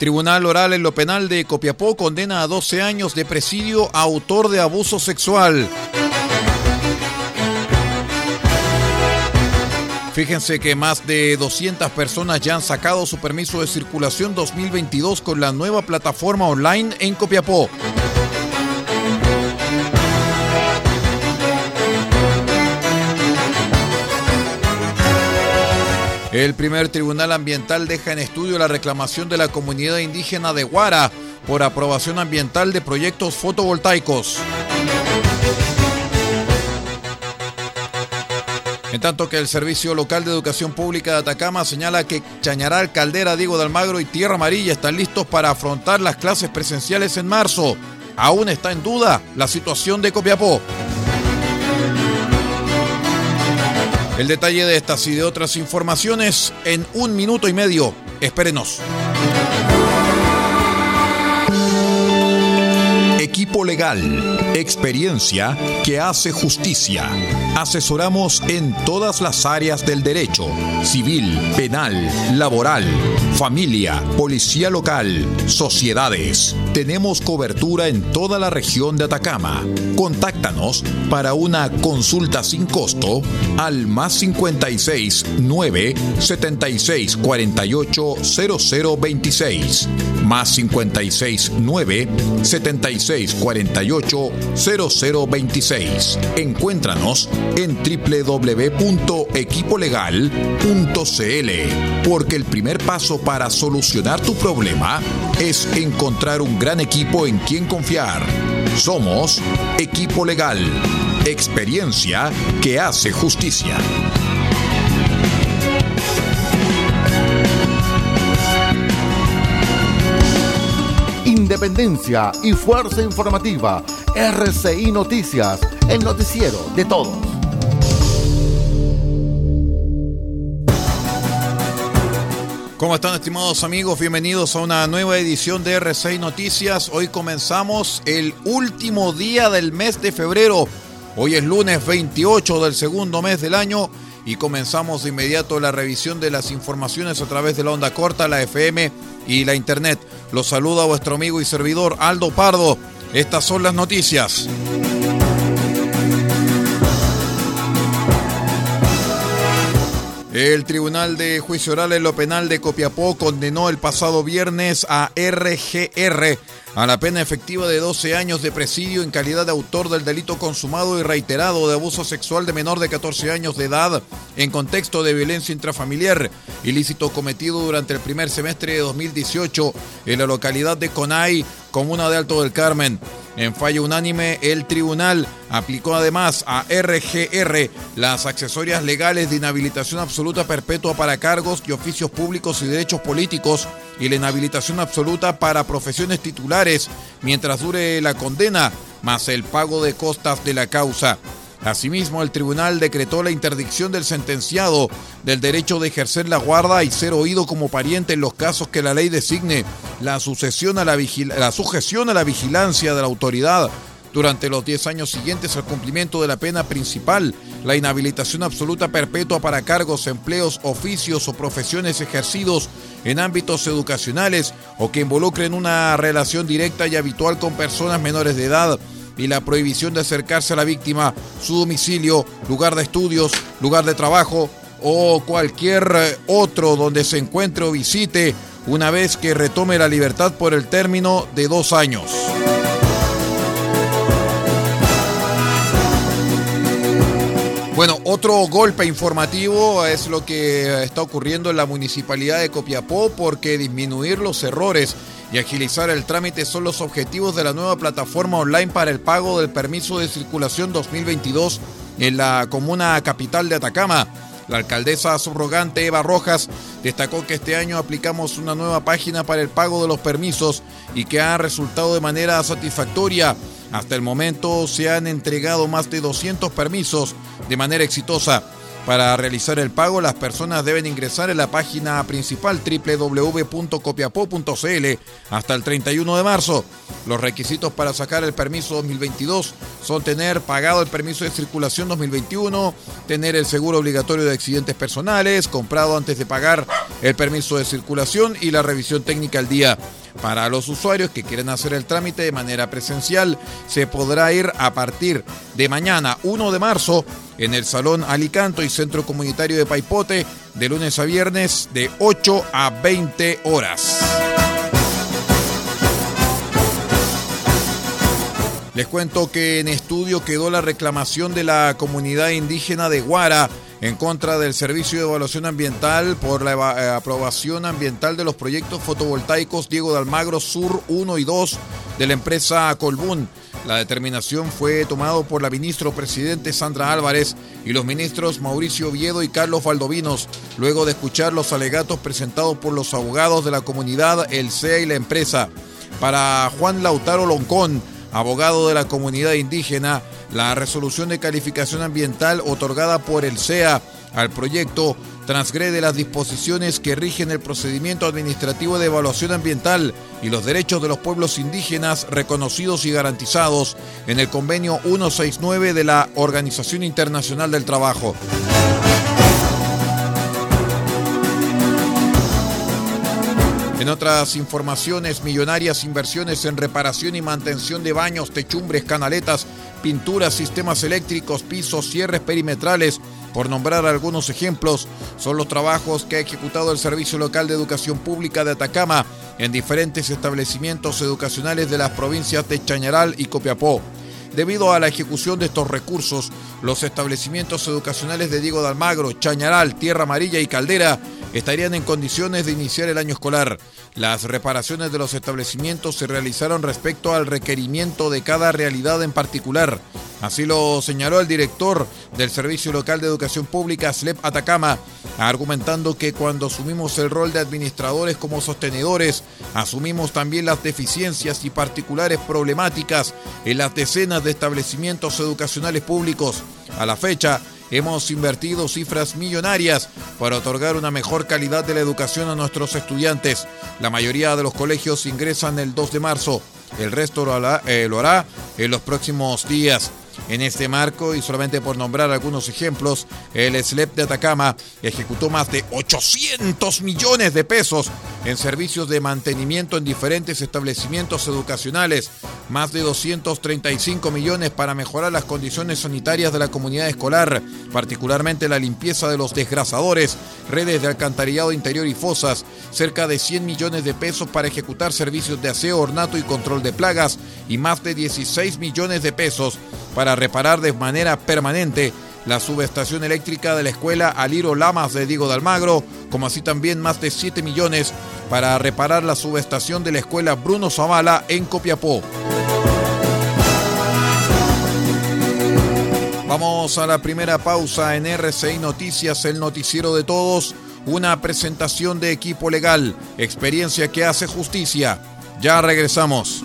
Tribunal Oral en lo Penal de Copiapó condena a 12 años de presidio a autor de abuso sexual. Fíjense que más de 200 personas ya han sacado su permiso de circulación 2022 con la nueva plataforma online en Copiapó. El primer tribunal ambiental deja en estudio la reclamación de la comunidad indígena de Guara por aprobación ambiental de proyectos fotovoltaicos. En tanto que el Servicio Local de Educación Pública de Atacama señala que Chañaral, Caldera, Diego de Almagro y Tierra Amarilla están listos para afrontar las clases presenciales en marzo. Aún está en duda la situación de Copiapó. El detalle de estas y de otras informaciones en un minuto y medio. Espérenos. Equipo legal. Experiencia que hace justicia. Asesoramos en todas las áreas del derecho. Civil, penal, laboral, familia, policía local, sociedades. Tenemos cobertura en toda la región de Atacama. Contáctanos para una consulta sin costo al más 56 9 76 48 0026 más 56 9 76 48 0026. Encuéntranos en www.equipolegal.cl porque el primer paso para solucionar tu problema es encontrar un gran equipo en quien confiar. Somos Equipo Legal, experiencia que hace justicia. Independencia y fuerza informativa. RCI Noticias, el noticiero de todos. ¿Cómo están estimados amigos? Bienvenidos a una nueva edición de R6 Noticias. Hoy comenzamos el último día del mes de febrero. Hoy es lunes 28 del segundo mes del año y comenzamos de inmediato la revisión de las informaciones a través de la onda corta, la FM y la internet. Los saluda vuestro amigo y servidor Aldo Pardo. Estas son las noticias. El Tribunal de Juicio Oral en lo Penal de Copiapó condenó el pasado viernes a RGR a la pena efectiva de 12 años de presidio en calidad de autor del delito consumado y reiterado de abuso sexual de menor de 14 años de edad en contexto de violencia intrafamiliar, ilícito cometido durante el primer semestre de 2018 en la localidad de Conay, comuna de Alto del Carmen. En fallo unánime, el tribunal aplicó además a RGR las accesorias legales de inhabilitación absoluta perpetua para cargos y oficios públicos y derechos políticos y la inhabilitación absoluta para profesiones titulares mientras dure la condena, más el pago de costas de la causa. Asimismo, el tribunal decretó la interdicción del sentenciado del derecho de ejercer la guarda y ser oído como pariente en los casos que la ley designe la, a la, la sujeción a la vigilancia de la autoridad. Durante los 10 años siguientes al cumplimiento de la pena principal, la inhabilitación absoluta perpetua para cargos, empleos, oficios o profesiones ejercidos en ámbitos educacionales o que involucren una relación directa y habitual con personas menores de edad y la prohibición de acercarse a la víctima, su domicilio, lugar de estudios, lugar de trabajo o cualquier otro donde se encuentre o visite una vez que retome la libertad por el término de dos años. Bueno, otro golpe informativo es lo que está ocurriendo en la municipalidad de Copiapó porque disminuir los errores y agilizar el trámite son los objetivos de la nueva plataforma online para el pago del permiso de circulación 2022 en la comuna capital de Atacama. La alcaldesa subrogante Eva Rojas destacó que este año aplicamos una nueva página para el pago de los permisos y que ha resultado de manera satisfactoria. Hasta el momento se han entregado más de 200 permisos de manera exitosa. Para realizar el pago, las personas deben ingresar en la página principal www.copiapó.cl hasta el 31 de marzo. Los requisitos para sacar el permiso 2022 son tener pagado el permiso de circulación 2021, tener el seguro obligatorio de accidentes personales, comprado antes de pagar el permiso de circulación y la revisión técnica al día. Para los usuarios que quieren hacer el trámite de manera presencial, se podrá ir a partir de mañana 1 de marzo en el Salón Alicanto y Centro Comunitario de Paipote de lunes a viernes de 8 a 20 horas. Les cuento que en estudio quedó la reclamación de la comunidad indígena de Guara en contra del Servicio de Evaluación Ambiental por la eh, aprobación ambiental de los proyectos fotovoltaicos Diego de Almagro Sur 1 y 2 de la empresa Colbún. La determinación fue tomada por la ministra presidente Sandra Álvarez y los ministros Mauricio Oviedo y Carlos Valdovinos, luego de escuchar los alegatos presentados por los abogados de la comunidad, el CEA y la empresa. Para Juan Lautaro Loncón, abogado de la comunidad indígena, la resolución de calificación ambiental otorgada por el CEA al proyecto transgrede las disposiciones que rigen el procedimiento administrativo de evaluación ambiental y los derechos de los pueblos indígenas reconocidos y garantizados en el convenio 169 de la Organización Internacional del Trabajo. En otras informaciones, millonarias inversiones en reparación y mantención de baños, techumbres, canaletas, pinturas, sistemas eléctricos, pisos, cierres perimetrales, por nombrar algunos ejemplos, son los trabajos que ha ejecutado el Servicio Local de Educación Pública de Atacama en diferentes establecimientos educacionales de las provincias de Chañaral y Copiapó. Debido a la ejecución de estos recursos, los establecimientos educacionales de Diego de Almagro, Chañaral, Tierra Amarilla y Caldera estarían en condiciones de iniciar el año escolar. Las reparaciones de los establecimientos se realizaron respecto al requerimiento de cada realidad en particular. Así lo señaló el director del Servicio Local de Educación Pública, SLEP Atacama, argumentando que cuando asumimos el rol de administradores como sostenedores, asumimos también las deficiencias y particulares problemáticas en las decenas de establecimientos educacionales públicos. A la fecha, hemos invertido cifras millonarias para otorgar una mejor calidad de la educación a nuestros estudiantes. La mayoría de los colegios ingresan el 2 de marzo. El resto lo hará, eh, en los próximos días. En este marco, y solamente por nombrar algunos ejemplos, el SLEP de Atacama ejecutó más de 800 millones de pesos en servicios de mantenimiento en diferentes establecimientos educacionales, más de 235 millones para mejorar las condiciones sanitarias de la comunidad escolar, particularmente la limpieza de los desgrasadores, redes de alcantarillado interior y fosas, cerca de 100 millones de pesos para ejecutar servicios de aseo, ornato y control de plagas y más de 16 millones de pesos para reparar de manera permanente la subestación eléctrica de la escuela Aliro Lamas de Diego de Almagro, como así también más de 7 millones para reparar la subestación de la escuela Bruno Zavala en Copiapó. Vamos a la primera pausa en RCI Noticias, el noticiero de todos, una presentación de equipo legal, experiencia que hace justicia. Ya regresamos.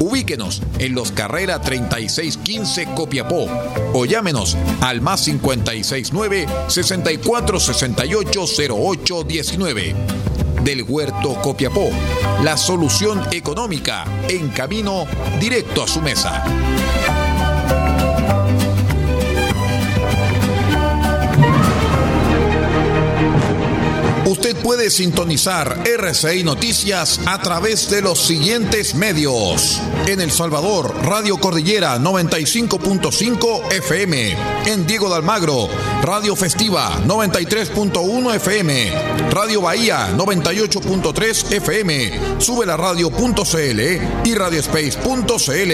Ubíquenos en los Carrera 3615 Copiapó o llámenos al más 569 6468 0819 del Huerto Copiapó, la solución económica en camino directo a su mesa. Usted puede sintonizar RCI Noticias a través de los siguientes medios. En El Salvador, Radio Cordillera 95.5 FM. En Diego de Almagro, Radio Festiva 93.1 FM. Radio Bahía 98.3 FM. Sube la radio.cl y radiospace.cl.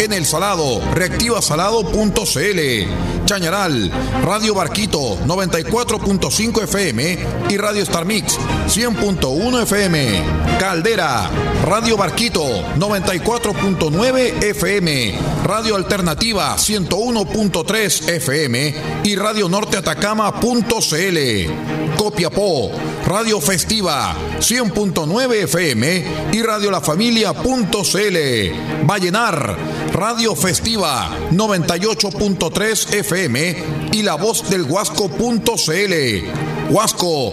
En El Salado, reactivasalado.cl. Chañaral, Radio Barquito 94.5 FM y Radio Star Mix 100.1 FM. Caldera, Radio Barquito 94.9 FM. Radio Alternativa 101.3 FM y Radio Norte Atacama.cl. Copiapó, Radio Festiva 100.9 FM y Radio La Familia.cl. Vallenar, Radio Festiva 98.3 FM y La Voz del Huasco.cl. Huasco,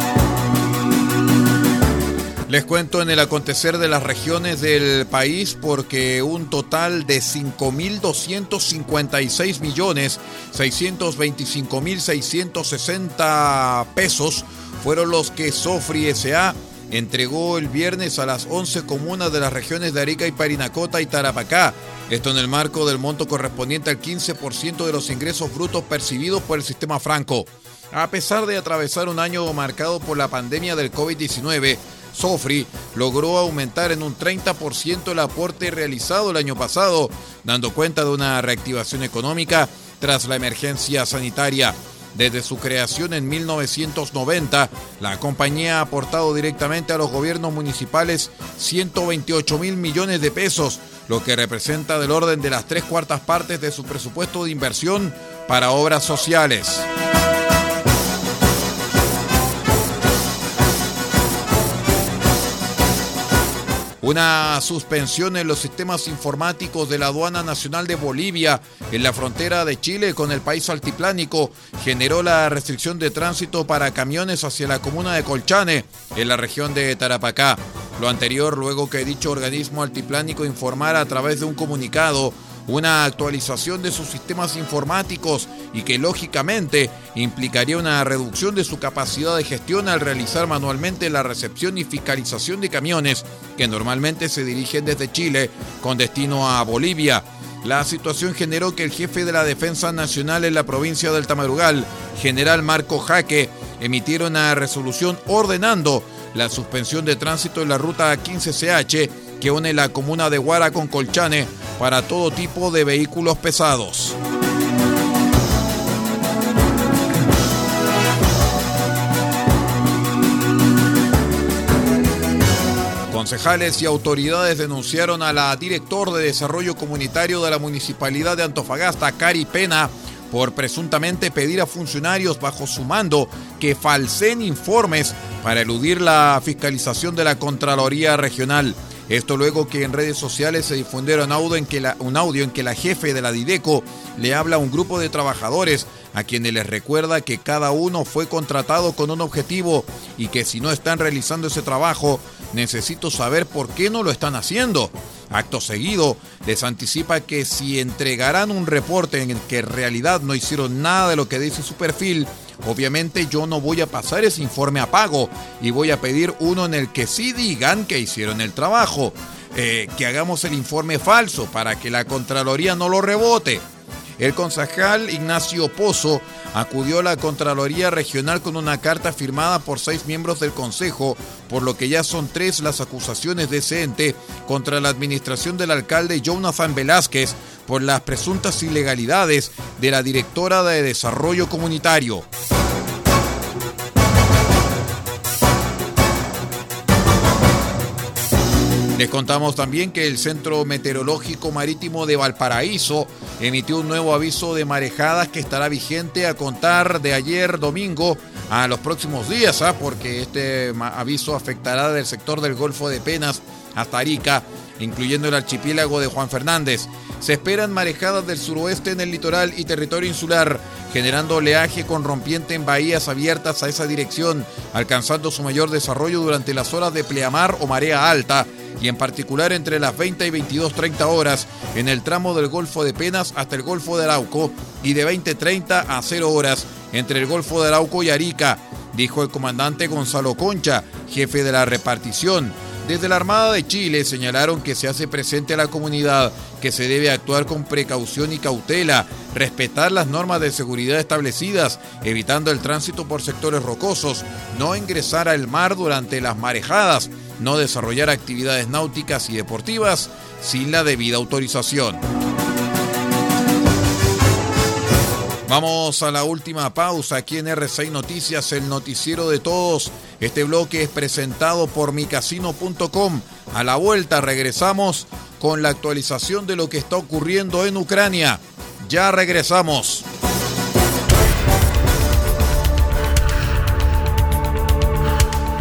Les cuento en el acontecer de las regiones del país porque un total de 5.256 millones 625.660 pesos fueron los que Sofri S.A. entregó el viernes a las 11 comunas de las regiones de Arica y Parinacota y Tarapacá. Esto en el marco del monto correspondiente al 15% de los ingresos brutos percibidos por el sistema franco. A pesar de atravesar un año marcado por la pandemia del COVID-19, Sofri logró aumentar en un 30% el aporte realizado el año pasado, dando cuenta de una reactivación económica tras la emergencia sanitaria. Desde su creación en 1990, la compañía ha aportado directamente a los gobiernos municipales 128 mil millones de pesos, lo que representa del orden de las tres cuartas partes de su presupuesto de inversión para obras sociales. Una suspensión en los sistemas informáticos de la aduana nacional de Bolivia en la frontera de Chile con el país altiplánico generó la restricción de tránsito para camiones hacia la comuna de Colchane en la región de Tarapacá. Lo anterior luego que dicho organismo altiplánico informara a través de un comunicado una actualización de sus sistemas informáticos y que lógicamente implicaría una reducción de su capacidad de gestión al realizar manualmente la recepción y fiscalización de camiones que normalmente se dirigen desde Chile con destino a Bolivia. La situación generó que el jefe de la Defensa Nacional en la provincia del Tamarugal, general Marco Jaque, emitiera una resolución ordenando la suspensión de tránsito en la ruta 15CH que une la comuna de Guara con Colchane para todo tipo de vehículos pesados. Concejales y autoridades denunciaron a la director de Desarrollo Comunitario de la Municipalidad de Antofagasta, Cari Pena, por presuntamente pedir a funcionarios bajo su mando que falseen informes para eludir la fiscalización de la Contraloría Regional. Esto luego que en redes sociales se difundieron audio en que la, un audio en que la jefe de la Dideco le habla a un grupo de trabajadores a quienes les recuerda que cada uno fue contratado con un objetivo y que si no están realizando ese trabajo, necesito saber por qué no lo están haciendo. Acto seguido, les anticipa que si entregarán un reporte en el que en realidad no hicieron nada de lo que dice su perfil, Obviamente yo no voy a pasar ese informe a pago y voy a pedir uno en el que sí digan que hicieron el trabajo, eh, que hagamos el informe falso para que la Contraloría no lo rebote. El concejal Ignacio Pozo acudió la Contraloría Regional con una carta firmada por seis miembros del Consejo, por lo que ya son tres las acusaciones de ese ente contra la administración del alcalde Jonathan Velázquez por las presuntas ilegalidades de la directora de Desarrollo Comunitario. Les contamos también que el Centro Meteorológico Marítimo de Valparaíso emitió un nuevo aviso de marejadas que estará vigente a contar de ayer domingo a los próximos días, ¿ah? porque este aviso afectará del sector del Golfo de Penas hasta Arica, incluyendo el archipiélago de Juan Fernández. Se esperan marejadas del suroeste en el litoral y territorio insular, generando oleaje con rompiente en bahías abiertas a esa dirección, alcanzando su mayor desarrollo durante las horas de pleamar o marea alta y en particular entre las 20 y 22.30 horas en el tramo del Golfo de Penas hasta el Golfo de Arauco y de 20.30 a 0 horas entre el Golfo de Arauco y Arica, dijo el comandante Gonzalo Concha, jefe de la repartición. Desde la Armada de Chile señalaron que se hace presente a la comunidad que se debe actuar con precaución y cautela, respetar las normas de seguridad establecidas, evitando el tránsito por sectores rocosos, no ingresar al mar durante las marejadas, no desarrollar actividades náuticas y deportivas sin la debida autorización. Vamos a la última pausa aquí en R6 Noticias, el noticiero de todos. Este bloque es presentado por micasino.com. A la vuelta regresamos con la actualización de lo que está ocurriendo en Ucrania. Ya regresamos.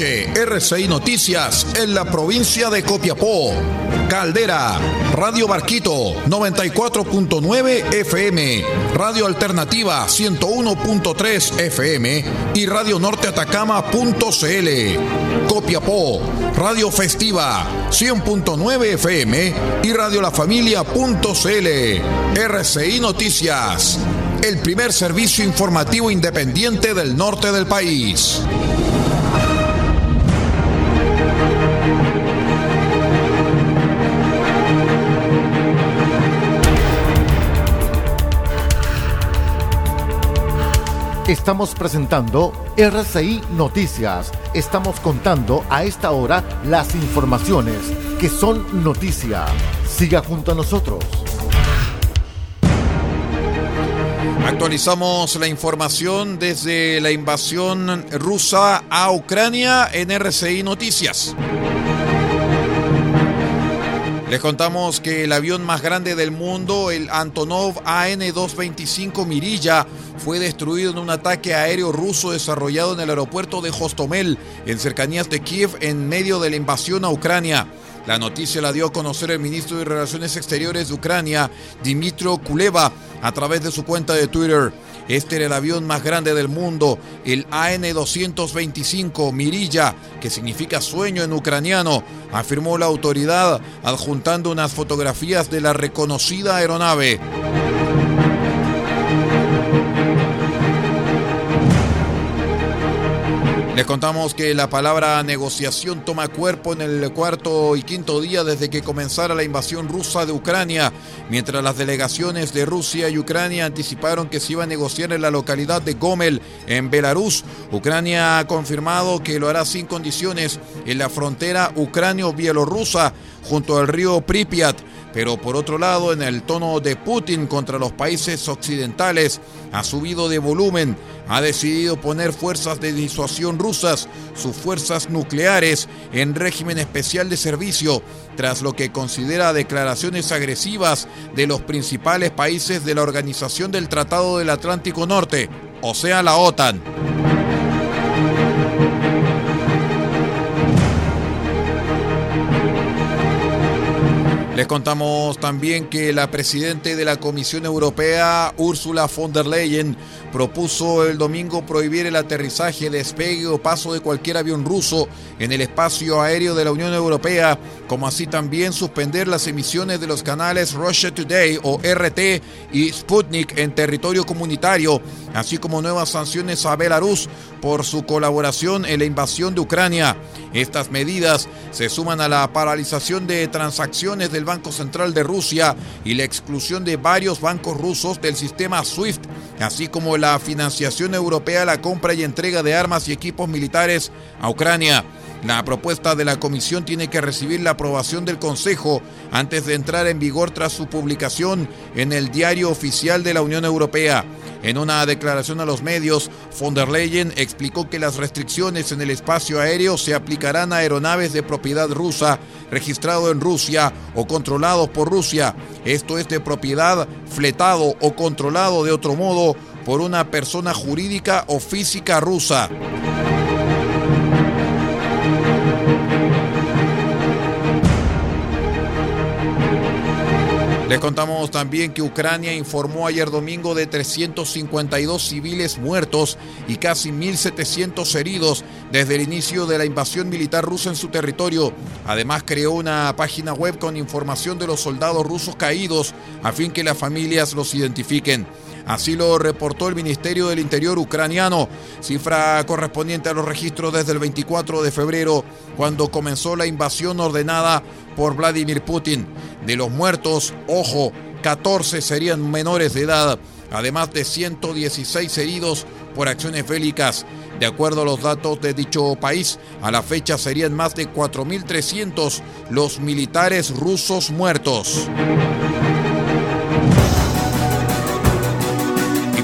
RCI Noticias en la provincia de Copiapó. Caldera, Radio Barquito 94.9 FM, Radio Alternativa 101.3 FM y Radio Norte Atacama.cl. Copiapó, Radio Festiva 100.9 FM y Radio La Familia.cl. RCI Noticias, el primer servicio informativo independiente del norte del país. Estamos presentando RCI Noticias. Estamos contando a esta hora las informaciones que son noticia. Siga junto a nosotros. Actualizamos la información desde la invasión rusa a Ucrania en RCI Noticias. Les contamos que el avión más grande del mundo, el Antonov AN-225 Mirilla, fue destruido en un ataque aéreo ruso desarrollado en el aeropuerto de Hostomel, en cercanías de Kiev, en medio de la invasión a Ucrania. La noticia la dio a conocer el ministro de Relaciones Exteriores de Ucrania, Dimitro Kuleva, a través de su cuenta de Twitter. Este era el avión más grande del mundo, el AN-225 Mirilla, que significa sueño en ucraniano, afirmó la autoridad, adjuntando unas fotografías de la reconocida aeronave. Les contamos que la palabra negociación toma cuerpo en el cuarto y quinto día desde que comenzara la invasión rusa de Ucrania, mientras las delegaciones de Rusia y Ucrania anticiparon que se iba a negociar en la localidad de Gomel, en Belarus. Ucrania ha confirmado que lo hará sin condiciones en la frontera ucranio-bielorrusa junto al río Pripyat. Pero por otro lado, en el tono de Putin contra los países occidentales, ha subido de volumen, ha decidido poner fuerzas de disuasión rusas, sus fuerzas nucleares, en régimen especial de servicio, tras lo que considera declaraciones agresivas de los principales países de la Organización del Tratado del Atlántico Norte, o sea, la OTAN. Les contamos también que la presidenta de la Comisión Europea, Ursula von der Leyen, propuso el domingo prohibir el aterrizaje, despegue o paso de cualquier avión ruso en el espacio aéreo de la Unión Europea, como así también suspender las emisiones de los canales Russia Today o RT y Sputnik en territorio comunitario, así como nuevas sanciones a Belarus por su colaboración en la invasión de Ucrania. Estas medidas se suman a la paralización de transacciones del Banco Central de Rusia y la exclusión de varios bancos rusos del sistema SWIFT, así como la financiación europea a la compra y entrega de armas y equipos militares a Ucrania. La propuesta de la Comisión tiene que recibir la aprobación del Consejo antes de entrar en vigor tras su publicación en el Diario Oficial de la Unión Europea. En una declaración a los medios, von der Leyen explicó que las restricciones en el espacio aéreo se aplicarán a aeronaves de propiedad rusa, registrado en Rusia o controlados por Rusia. Esto es de propiedad, fletado o controlado de otro modo por una persona jurídica o física rusa. Les contamos también que Ucrania informó ayer domingo de 352 civiles muertos y casi 1.700 heridos desde el inicio de la invasión militar rusa en su territorio. Además creó una página web con información de los soldados rusos caídos a fin que las familias los identifiquen. Así lo reportó el Ministerio del Interior ucraniano, cifra correspondiente a los registros desde el 24 de febrero, cuando comenzó la invasión ordenada por Vladimir Putin. De los muertos, ojo, 14 serían menores de edad, además de 116 heridos por acciones bélicas. De acuerdo a los datos de dicho país, a la fecha serían más de 4.300 los militares rusos muertos.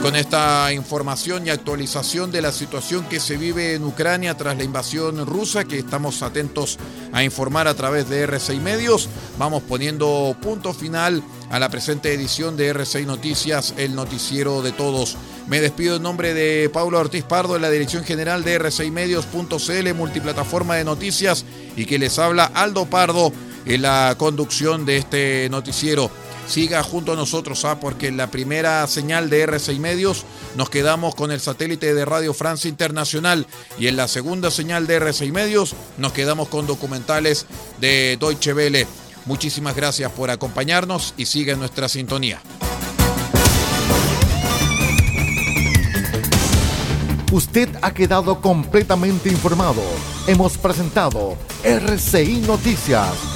Con esta información y actualización de la situación que se vive en Ucrania tras la invasión rusa, que estamos atentos a informar a través de R6 Medios. Vamos poniendo punto final a la presente edición de R6 Noticias, el noticiero de todos. Me despido en nombre de Paulo Ortiz Pardo, en la dirección general de R6 Medios.cl, multiplataforma de noticias, y que les habla Aldo Pardo en la conducción de este noticiero siga junto a nosotros, ¿ah? porque en la primera señal de R6 Medios nos quedamos con el satélite de Radio Francia Internacional y en la segunda señal de R6 Medios nos quedamos con documentales de Deutsche Welle. Muchísimas gracias por acompañarnos y siga en nuestra sintonía. Usted ha quedado completamente informado. Hemos presentado RCI Noticias